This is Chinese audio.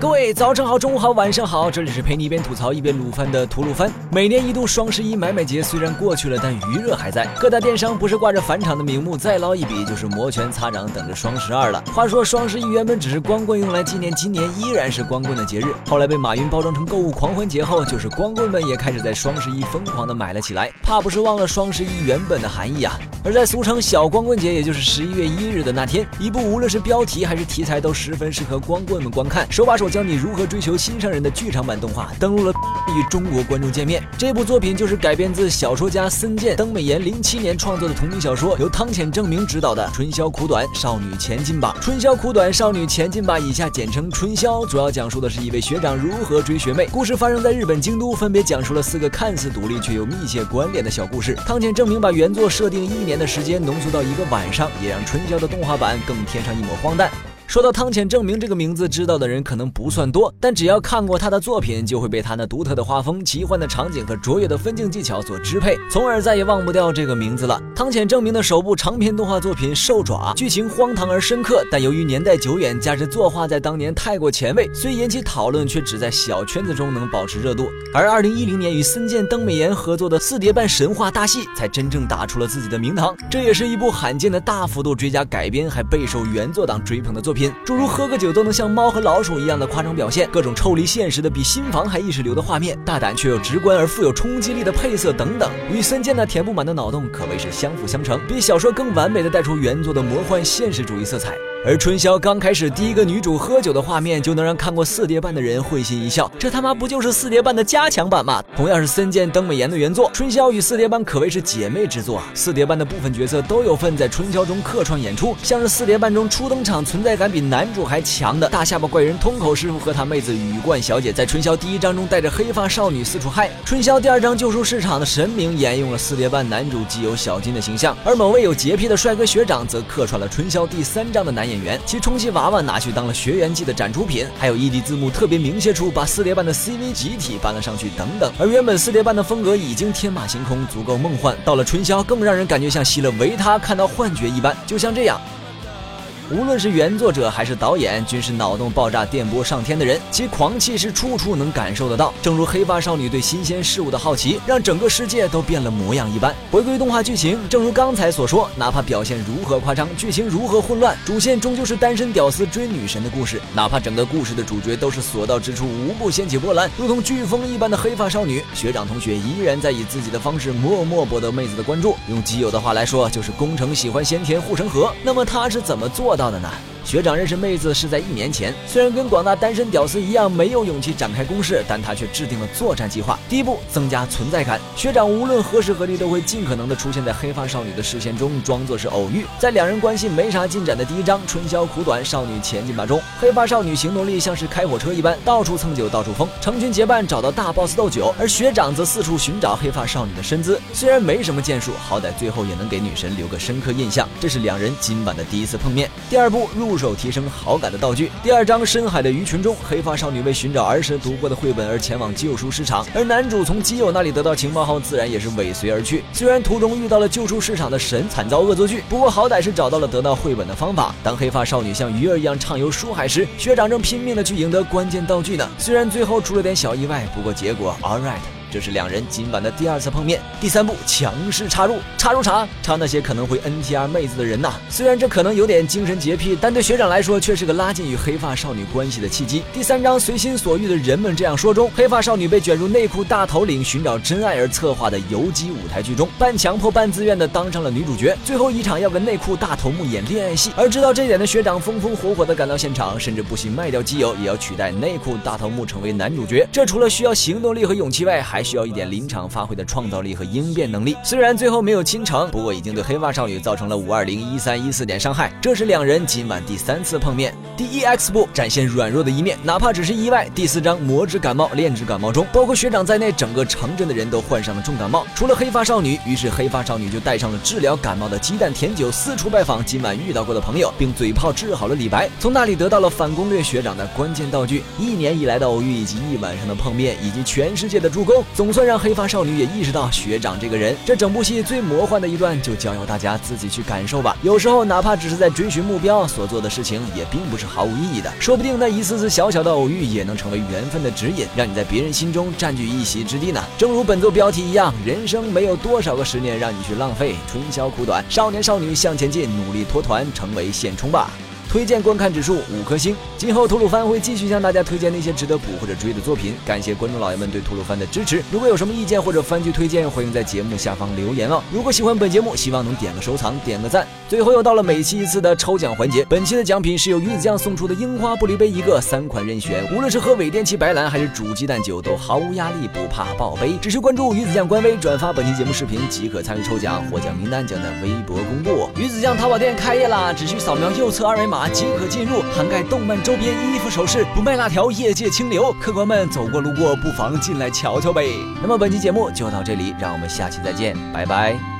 各位早上好，中午好，晚上好，这里是陪你一边吐槽一边撸番的吐鲁番。每年一度双十一买买节虽然过去了，但余热还在。各大电商不是挂着返场的名目再捞一笔，就是摩拳擦掌等着双十二了。话说双十一原本只是光棍用来纪念今年依然是光棍的节日，后来被马云包装成购物狂欢节后，就是光棍们也开始在双十一疯狂的买了起来，怕不是忘了双十一原本的含义啊。而在俗称小光棍节，也就是十一月一日的那天，一部无论是标题还是题材都十分适合光棍们观看，手把手。教你如何追求心上人的剧场版动画登陆了 与中国观众见面。这部作品就是改编自小说家森健、登美妍零七年创作的同名小说，由汤浅正明执导的《春宵苦短，少女前进吧》。《春宵苦短，少女前进吧》以下简称春宵，主要讲述的是一位学长如何追学妹。故事发生在日本京都，分别讲述了四个看似独立却又密切关联的小故事。汤浅正明把原作设定一年的时间浓缩到一个晚上，也让春宵的动画版更添上一抹荒诞。说到汤浅证明这个名字，知道的人可能不算多，但只要看过他的作品，就会被他那独特的画风、奇幻的场景和卓越的分镜技巧所支配，从而再也忘不掉这个名字了。汤浅证明的首部长篇动画作品《兽爪》，剧情荒唐而深刻，但由于年代久远，加之作画在当年太过前卫，虽引起讨论，却只在小圈子中能保持热度。而二零一零年与森健、登美妍合作的《四叠半神话大戏》，才真正打出了自己的名堂。这也是一部罕见的大幅度追加改编，还备受原作党追捧的作品。诸如喝个酒都能像猫和老鼠一样的夸张表现，各种抽离现实的比新房还意识流的画面，大胆却又直观而富有冲击力的配色等等，与森见那填不满的脑洞可谓是相辅相成，比小说更完美的带出原作的魔幻现实主义色彩。而春宵刚开始第一个女主喝酒的画面，就能让看过四叠半的人会心一笑。这他妈不就是四叠半的加强版吗？同样是森健、登美妍的原作，春宵与四叠半可谓是姐妹之作啊。四叠半的部分角色都有份在春宵中客串演出，像是四叠半中初登场、存在感比男主还强的大下巴怪人通口师傅和他妹子羽冠小姐，在春宵第一章中带着黑发少女四处嗨。春宵第二章救赎市场的神明沿用了四叠半男主基友小金的形象，而某位有洁癖的帅哥学长则客串了春宵第三章的男。演员其充气娃娃拿去当了学员季的展出品，还有异地字幕特别明显处把四叠半的 CV 集体搬了上去等等。而原本四叠半的风格已经天马行空，足够梦幻，到了春宵更让人感觉像吸了维他看到幻觉一般，就像这样。无论是原作者还是导演，均是脑洞爆炸、电波上天的人，其狂气是处处能感受得到。正如黑发少女对新鲜事物的好奇，让整个世界都变了模样一般。回归动画剧情，正如刚才所说，哪怕表现如何夸张，剧情如何混乱，主线终究是单身屌丝追女神的故事。哪怕整个故事的主角都是所到之处无不掀起波澜，如同飓风一般的黑发少女，学长同学依然在以自己的方式默默博得妹子的关注。用基友的话来说，就是工程喜欢先填护城河。那么他是怎么做的到的呢？学长认识妹子是在一年前，虽然跟广大单身屌丝一样没有勇气展开攻势，但他却制定了作战计划。第一步，增加存在感。学长无论何时何地都会尽可能的出现在黑发少女的视线中，装作是偶遇。在两人关系没啥进展的第一章《春宵苦短，少女前进吧》中，黑发少女行动力像是开火车一般，到处蹭酒，到处疯，成群结伴找到大 boss 斗酒，而学长则四处寻找黑发少女的身姿。虽然没什么建树，好歹最后也能给女神留个深刻印象。这是两人今晚的第一次碰面。第二步入。入手提升好感的道具。第二章《深海的鱼群》中，黑发少女为寻找儿时读过的绘本而前往旧书市场，而男主从基友那里得到情报后，自然也是尾随而去。虽然途中遇到了救赎市场的神，惨遭恶作剧，不过好歹是找到了得到绘本的方法。当黑发少女像鱼儿一样畅游书海时，学长正拼命的去赢得关键道具呢。虽然最后出了点小意外，不过结果 all right。这是两人今晚的第二次碰面。第三步，强势插入，插入啥？插那些可能会 NTR 妹子的人呐。虽然这可能有点精神洁癖，但对学长来说却是个拉近与黑发少女关系的契机。第三章随心所欲的人们这样说中，黑发少女被卷入内裤大头领寻找真爱而策划的游击舞台剧中，半强迫半自愿的当上了女主角。最后一场要跟内裤大头目演恋爱戏，而知道这点的学长风风火火的赶到现场，甚至不惜卖掉基友也要取代内裤大头目成为男主角。这除了需要行动力和勇气外，还还需要一点临场发挥的创造力和应变能力。虽然最后没有亲成，不过已经对黑发少女造成了五二零一三一四点伤害。这是两人今晚第三次碰面。第一 X 部展现软弱的一面，哪怕只是意外。第四章魔之感冒、炼之感冒中，包括学长在内，整个城镇的人都患上了重感冒，除了黑发少女。于是黑发少女就带上了治疗感冒的鸡蛋甜酒，四处拜访今晚遇到过的朋友，并嘴炮治好了李白。从那里得到了反攻略学长的关键道具。一年以来的偶遇，以及一晚上的碰面，以及全世界的助攻。总算让黑发少女也意识到学长这个人。这整部戏最魔幻的一段，就交由大家自己去感受吧。有时候，哪怕只是在追寻目标，所做的事情也并不是毫无意义的。说不定那一次次小小的偶遇，也能成为缘分的指引，让你在别人心中占据一席之地呢。正如本作标题一样，人生没有多少个十年让你去浪费，春宵苦短，少年少女向前进，努力脱团，成为现充吧。推荐观看指数五颗星。今后吐鲁番会继续向大家推荐那些值得补或者追的作品。感谢观众老爷们对吐鲁番的支持。如果有什么意见或者番剧推荐，欢迎在节目下方留言哦。如果喜欢本节目，希望能点个收藏，点个赞。最后又到了每期一次的抽奖环节。本期的奖品是由鱼子酱送出的樱花玻璃杯一个，三款任选。无论是喝伪电器白兰还是煮鸡蛋酒，都毫无压力，不怕爆杯。只需关注鱼子酱官微，转发本期节目视频即可参与抽奖。获奖名单将在微博公布。鱼子酱淘宝店开业啦！只需扫描右侧二维码即可进入。涵盖动漫周边、衣服、首饰，不卖辣条，业界清流。客官们走过路过，不妨进来瞧瞧呗。那么本期节目就到这里，让我们下期再见，拜拜。